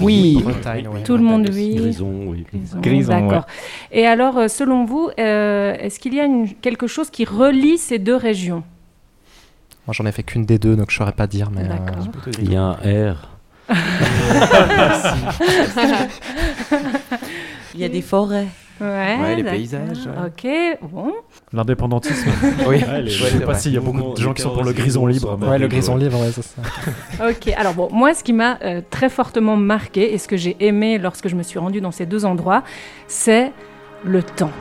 Oui. Bretagne, ouais. Tout le monde, oui. Grison, oui. Grison, D'accord. Et alors, euh, selon vous, euh, est-ce qu'il y a une- quelque chose qui relie ces deux régions? Moi, j'en ai fait qu'une des deux, donc je saurais pas dire, mais. euh. Il y a un R. <laughs> <laughs> <laughs> Il y a des forêts. Ouais, Ouais, les paysages, Ok, bon. L'indépendantisme. <laughs> Oui. Ouais, les- je sais pas s'il y a beaucoup de gens qui sont pour le grison libre. Ouais, le grison libre, ouais, c'est ça. <laughs> Ok, alors bon, moi, ce qui m'a euh, très fortement marqué et ce que j'ai aimé lorsque je me suis rendue dans ces deux endroits, c'est le temps.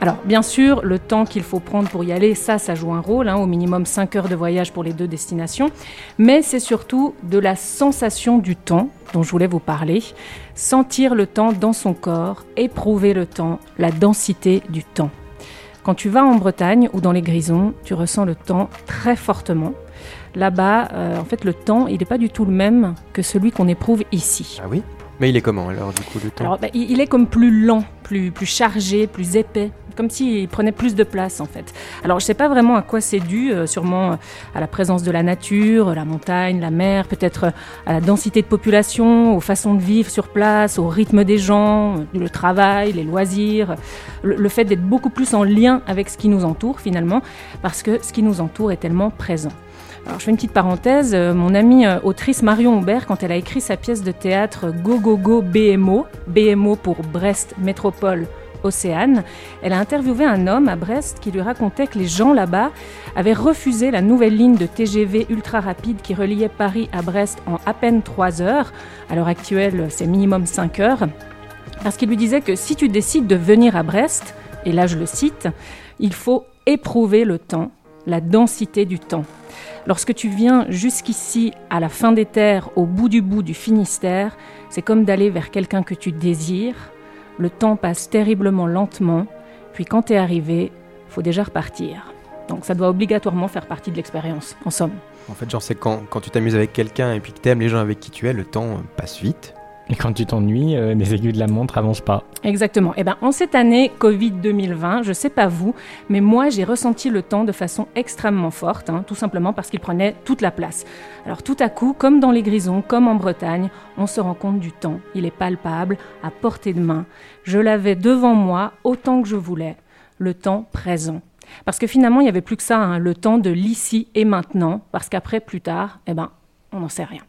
Alors, bien sûr, le temps qu'il faut prendre pour y aller, ça, ça joue un rôle, hein, au minimum 5 heures de voyage pour les deux destinations, mais c'est surtout de la sensation du temps dont je voulais vous parler. Sentir le temps dans son corps, éprouver le temps, la densité du temps. Quand tu vas en Bretagne ou dans les Grisons, tu ressens le temps très fortement. Là-bas, euh, en fait, le temps, il n'est pas du tout le même que celui qu'on éprouve ici. Ah oui? Mais il est comment alors du coup le temps? Alors, bah, il il est comme plus lent, plus, plus chargé, plus épais, comme s'il prenait plus de place en fait. Alors, je ne sais pas vraiment à quoi c'est dû, euh, sûrement euh, à la présence de la nature, la montagne, la mer, peut-être euh, à la densité de population, aux façons de vivre sur place, au rythme des gens, le travail, les loisirs, le, fait d'être beaucoup plus en lien avec ce qui nous entoure finalement, parce que ce qui nous entoure est tellement présent. Alors, je fais une petite parenthèse. mon amie autrice Marion Aubert, quand elle a écrit sa pièce de théâtre Go Go Go BMO, BMO pour Brest Métropole Elle a interviewé un homme à Brest qui lui racontait que les gens là-bas avaient refusé la nouvelle ligne de TGV ultra rapide qui reliait Paris à Brest en à peine 3 heures. À l'heure actuelle, c'est minimum 5 heures. Parce qu'il lui disait que si tu décides de venir à Brest, et là je le cite, il faut éprouver le temps, la densité du temps. Lorsque tu viens jusqu'ici, à la fin des terres, au bout du bout du Finistère, c'est comme d'aller vers quelqu'un que tu désires. Le temps passe terriblement lentement, puis quand tu es arrivé, faut déjà repartir. Donc ça doit obligatoirement faire partie de l'expérience, en somme. En fait, genre, c'est quand, quand tu t'amuses avec quelqu'un et puis que t'aimes les gens avec qui tu es, le temps euh, passe vite. Et quand tu t'ennuies, euh, les aiguilles de la montre avancent pas. Exactement. Eh ben, en cette année Covid 2020, je sais pas vous, mais moi j'ai ressenti le temps de façon extrêmement forte, hein, tout simplement parce qu'il prenait toute la place. Alors tout à coup, comme dans les Grisons, comme en Bretagne, on se rend compte du temps. Il est palpable, à portée de main. Je l'avais devant moi autant que je voulais. Le temps présent. Parce que finalement, il n'y avait plus que ça, hein, le temps de l'ici et maintenant, parce qu'après, plus tard, eh ben, on n'en sait rien.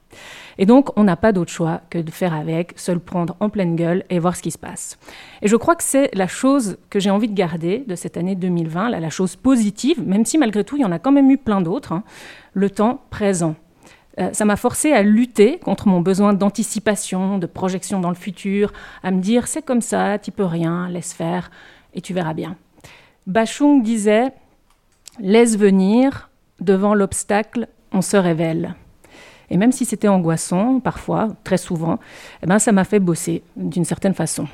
Et donc, on n'a pas d'autre choix que de faire avec, se le prendre en pleine gueule et voir ce qui se passe. Et je crois que c'est la chose que j'ai envie de garder de cette année 2020, la, la chose positive, même si malgré tout, il y en a quand même eu plein d'autres, hein, le temps présent. Euh, ça m'a forcé à lutter contre mon besoin d'anticipation, de projection dans le futur, à me dire c'est comme ça, tu peux rien, laisse faire et tu verras bien. Bachung disait Laisse venir, devant l'obstacle, on se révèle. Et même si c'était angoissant, parfois, très souvent, eh ben, ça m'a fait bosser d'une certaine façon.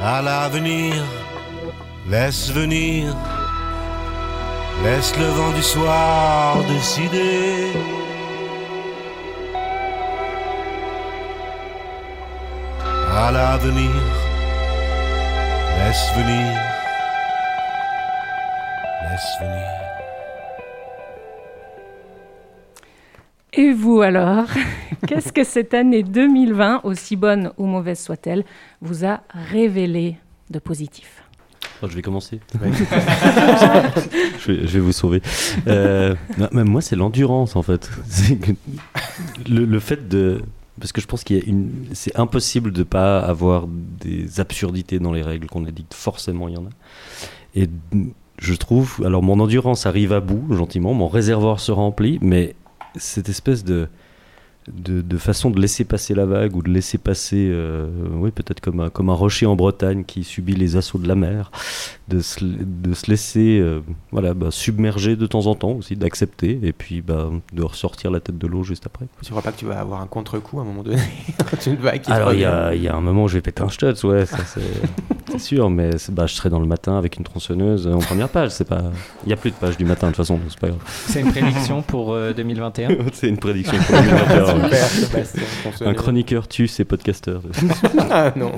À l'avenir, laisse venir, laisse le vent du soir décider. À l'avenir, laisse venir, laisse venir. Et vous alors? Qu'est-ce que cette année 2020, aussi bonne ou mauvaise soit-elle, vous a révélé de positif? Oh, je vais commencer. <laughs> je, vais, je vais vous sauver. Euh, non, même moi, c'est l'endurance en fait. <laughs> Le, le fait de. Parce que je pense qu'il y a une. C'est impossible de pas avoir des absurdités dans les règles qu'on édicte. Forcément, il y en a. Et je trouve. Alors, mon endurance arrive à bout, gentiment. Mon réservoir se remplit. Mais cette espèce de. De, de façon de laisser passer la vague ou de laisser passer, euh, oui, peut-être comme un, comme un rocher en Bretagne qui subit les assauts de la mer, de se, de se laisser euh, voilà, bah, submerger de temps en temps aussi, d'accepter et puis bah, de ressortir la tête de l'eau juste après. Tu crois pas que tu vas avoir un contre-coup à un moment donné? <laughs> Quand une vague qui Alors il y, y a un moment où je vais péter un stutz, ouais, ça c'est <laughs> c'est sûr, mais bah, je serai dans le matin avec une tronçonneuse en première page. C'est pas, il y a plus de pages du matin de toute façon, donc c'est pas grave. C'est une prédiction pour euh, 2021 <laughs> c'est une prédiction pour <laughs> 2021. Super, Sébastien, tronçonneuse. un chroniqueur tue ses podcasteurs. <laughs> ah non.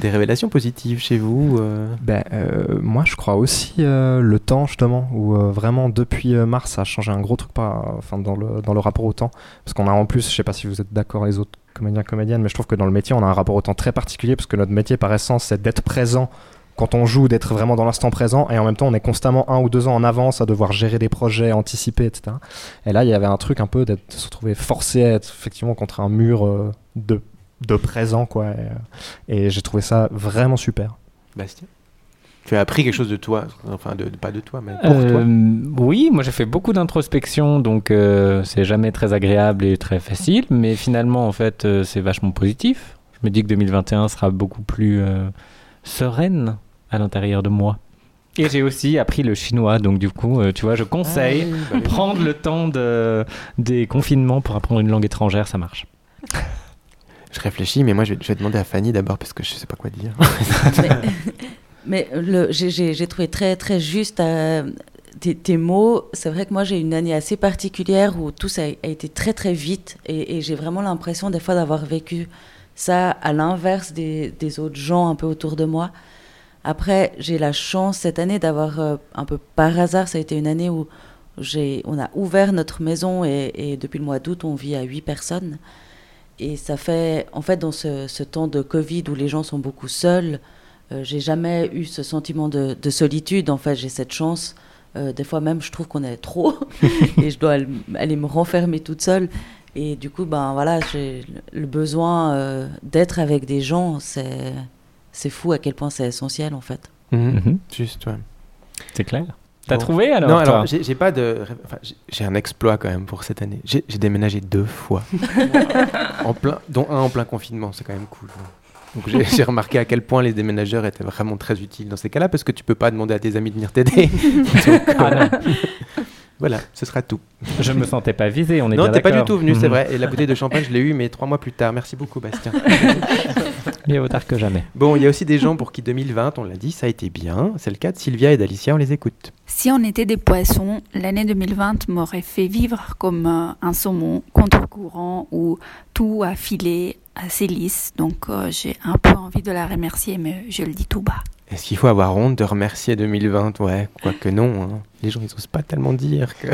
Des révélations positives chez vous euh, Ben, euh, moi, je crois aussi euh, le temps, justement, où euh, vraiment depuis euh, mars, ça a changé un gros truc enfin, dans, le, dans le rapport au temps. Parce qu'on a en plus, je sais pas si vous êtes d'accord les autres comédiens, comédiennes, mais je trouve que dans le métier, on a un rapport au temps très particulier, parce que notre métier, par essence, c'est d'être présent quand on joue, d'être vraiment dans l'instant présent, et en même temps, on est constamment un ou deux ans en avance à devoir gérer des projets, anticiper, etc. Et là, il y avait un truc un peu de se retrouver forcé à être effectivement contre un mur euh, de, de présent, quoi. Euh, et j'ai trouvé ça vraiment super. Bastien? Tu as appris quelque chose de toi, enfin de, de- pas de toi, mais pour Euh, toi. Oui, moi j'ai fait beaucoup d'introspection, donc euh, c'est jamais très agréable et très facile, mais finalement en fait euh, c'est vachement positif. Je me dis que 2021 sera beaucoup plus euh, sereine à l'intérieur de moi. Et j'ai aussi appris le chinois, donc du coup, euh, tu vois, je conseille Ah oui, bah oui. prendre le temps de, des confinements pour apprendre une langue étrangère, ça marche. Je réfléchis, mais moi je vais, je vais demander à Fanny d'abord parce que je sais pas quoi dire. <laughs> <laughs> Mais j'ai- trouvé très, très juste euh, tes, mots. C'est vrai que moi, j'ai une année assez particulière où tout ça a, été très, très vite. Et, j'ai vraiment l'impression, des fois, d'avoir vécu ça à l'inverse des, autres gens un peu autour de moi. Après, j'ai la chance cette année d'avoir, euh, un peu par hasard, ça a été une année où on a ouvert notre maison et, depuis le mois d'août, on vit à huit personnes. Et ça fait, en fait, dans ce, ce temps de Covid où les gens sont beaucoup seuls, euh, j'ai jamais eu ce sentiment de, de solitude. En fait, j'ai cette chance Euh, des fois même, je trouve qu'on est trop <laughs> et je dois al- aller me renfermer toute seule. Et du coup, ben voilà, j'ai le besoin euh, d'être avec des gens. C'est c'est fou à quel point c'est essentiel en fait. Mhm. Juste, ouais. C'est clair. T'as Bon. trouvé alors Non, alors j'ai pas de. enfin, j'ai- un exploit quand même pour cette année. J'ai j'ai déménagé deux fois, <laughs> en plein, dont un en plein confinement. C'est quand même cool. Donc <laughs> j'ai remarqué à quel point les déménageurs étaient vraiment très utiles dans ces cas-là parce que tu peux pas demander à tes amis de venir t'aider. <laughs> Ah <laughs> voilà, ce sera tout. Je me sentais pas visé, on est non, t'es pas du tout venu, c'est Mhm. vrai. Et la bouteille de champagne, je l'ai eue, mais trois mois plus tard. Merci beaucoup, Bastien. Mieux vaut tard que jamais. Bon, il y a aussi des gens pour qui 2020, on l'a dit, ça a été bien. C'est le cas de Sylvia et d'Alicia, on les écoute. Si on était des poissons, l'année 2020 m'aurait fait vivre comme euh, un saumon contre-courant où tout a filé assez lisse. Donc euh, j'ai un peu envie de la remercier, mais je le dis tout bas. Est-ce qu'il faut avoir honte de remercier 2020 Ouais, quoique non. hein. Les gens, ils osent pas tellement dire que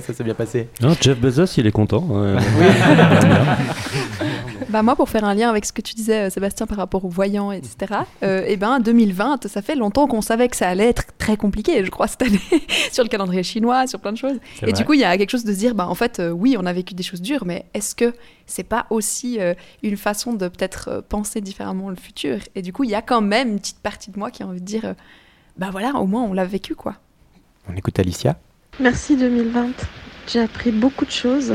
<laughs> ça s'est bien passé. Non, Jeff Bezos, il est content. euh. <laughs> <laughs> Bah moi, pour faire un lien avec ce que tu disais, euh, Sébastien, par rapport aux voyants, etc., euh, eh ben 2020, ça fait longtemps qu'on savait que ça allait être très compliqué, je crois, cette année, <laughs> sur le calendrier chinois, sur plein de choses. Et du coup, il y a quelque chose de se dire, bah, en fait, euh, oui, on a vécu des choses dures, mais est-ce que c'est pas aussi euh, une façon de peut-être euh, penser différemment le futur? Et du coup, il y a quand même une petite partie de moi qui a envie de dire, euh, bah voilà, au moins, on l'a vécu, quoi. On écoute Alicia. Merci 2020. J'ai appris beaucoup de choses.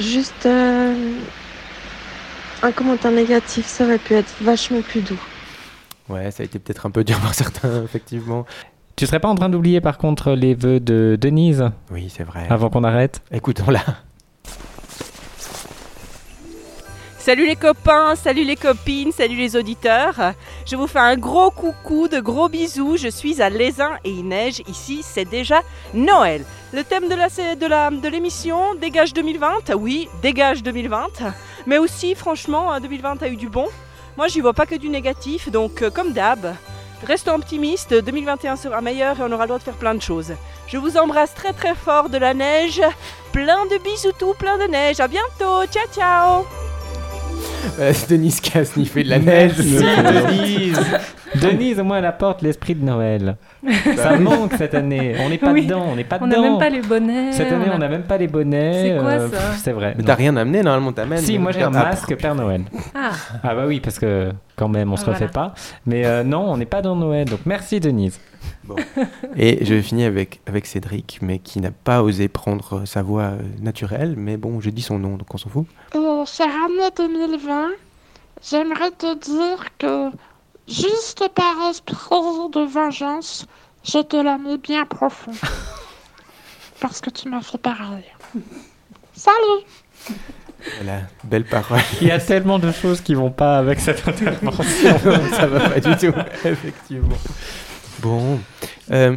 Juste euh, un commentaire négatif, ça aurait pu être vachement plus doux. Ouais, ça a été peut-être un peu dur <laughs> pour certains, effectivement. Tu serais pas en train d'oublier par contre les vœux de Denise Oui, c'est vrai. Avant qu'on arrête? Écoutons-la. Salut les copains, salut les copines, salut les auditeurs. Je vous fais un gros coucou, de gros bisous. Je suis à Lézin et il neige. Ici, c'est déjà Noël. Le thème de la de la de l'émission dégage 2020. Oui, dégage 2020. Mais aussi, franchement, 2020 a eu du bon. Moi, j'y vois pas que du négatif. Donc, euh, comme d'hab, restons optimistes. 2021 sera meilleur et on aura le droit de faire plein de choses. Je vous embrasse très très fort de la neige. Plein de bisous tout, plein de neige. À bientôt. Ciao ciao. Euh, c'est Denise qui a sniffé de la neige. Merci, Denise. Denise, au moins, elle apporte l'esprit de Noël. Ça manque cette année. On n'est pas Oui. dedans. On n'est pas On n'a dedans. même pas les bonnets. Cette année, on n'a même pas les bonnets. C'est quoi, euh, ça pff, C'est vrai. Mais t'as rien amené, normalement, t'amènes. Si, moi j'ai un masque Père Noël. Ah. Ah bah oui, parce que quand même, on se Ah, refait voilà. pas. Mais euh, non, on n'est pas dans Noël. Donc merci Denise. Bon. Et je finis avec, avec Cédric, mais qui n'a pas osé prendre euh, sa voix naturelle. Mais bon, j'ai dit son nom, donc on s'en fout. Euh, année 2020, j'aimerais te dire que juste par esprit de vengeance, je te la mets bien profond. <laughs> Parce que tu m'as fait pareil. Salut Voilà, belle parole. Il y a tellement de choses qui vont pas avec cette <laughs> intervention. ça va pas du tout, <laughs> effectivement. Bon. Euh,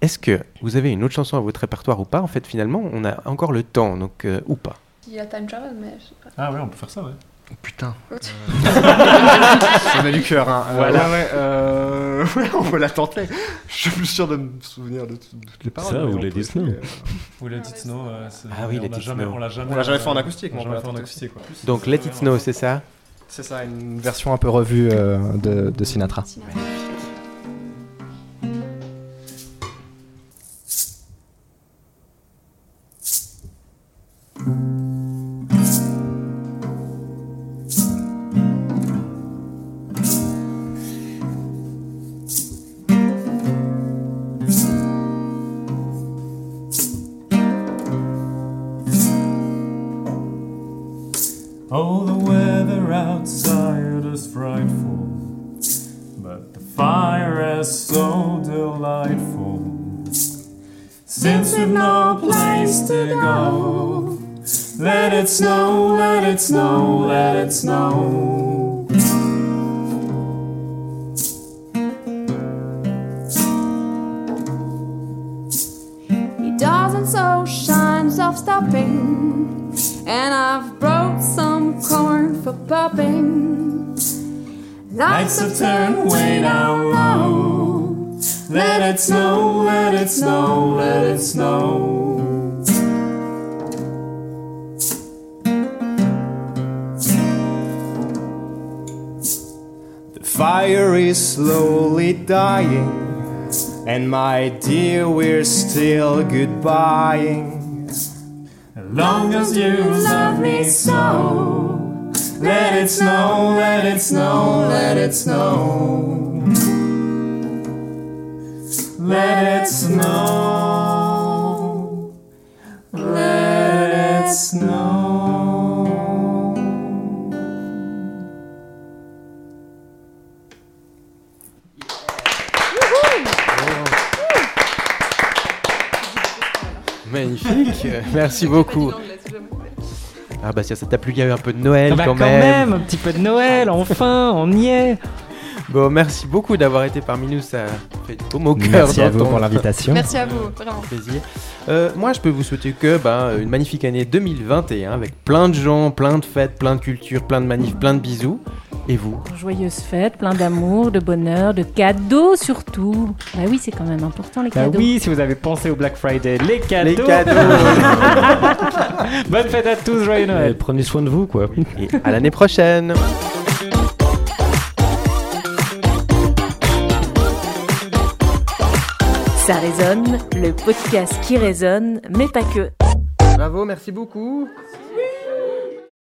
Est-ce que vous avez une autre chanson à votre répertoire ou pas? En fait, finalement, on a encore le temps, donc euh, ou pas. Il y a time travel, mais je sais pas. Ah ouais, on peut faire ça, ouais. Putain. On <laughs> a du cœur, hein. Euh, Voilà. ouais, ouais, euh, <laughs> ouais, on va la tenter. Je suis plus sûr de me souvenir de, tout- de toutes les paroles. Ça, mais ou on Let peut It Snow. essayer, euh. Ou Let It Snow. euh, c'est- Ah oui, on Let l'a It jamais- Snow. On l'a jamais, On l'a jamais euh, fait en acoustique, On mais l'a jamais peut fait en acoustique, quoi. Donc, Let It Snow, c'est ça C'est ça, une version un peu revue euh, de, de Sinatra. Oh, Lights have turned way down low. Let it snow, let it snow, let it snow. The fire is slowly dying, And my dear, we're still goodbying. As long as you love me so, let it snow, let it snow, let it snow. Let it snow, let it snow. Magnifique, merci beaucoup. Ah bah ça ça t'a plu, il y a eu un peu de Noël Ah bah quand même, un petit peu de Noël, enfin, on y est. Bon, merci beaucoup d'avoir été parmi nous, ça fait du beau au cœur. Merci à vous pour l'invitation. Merci à vous, vraiment. plaisir. Euh, moi, je peux vous souhaiter que ben, une magnifique année 2021 avec plein de gens, plein de fêtes, plein de cultures, plein de manifs, plein de bisous. Et vous? Joyeuses fêtes, plein d'amour, de bonheur, de cadeaux surtout. Bah oui, c'est quand même important les Bah cadeaux. oui, si vous avez pensé au Black Friday, les cadeaux. Les cadeaux. <laughs> Bonne fête à tous, joyeux Noël. prenez soin de vous, quoi. Et à l'année prochaine. Ça résonne, le podcast qui résonne, mais pas que. Bravo, merci beaucoup.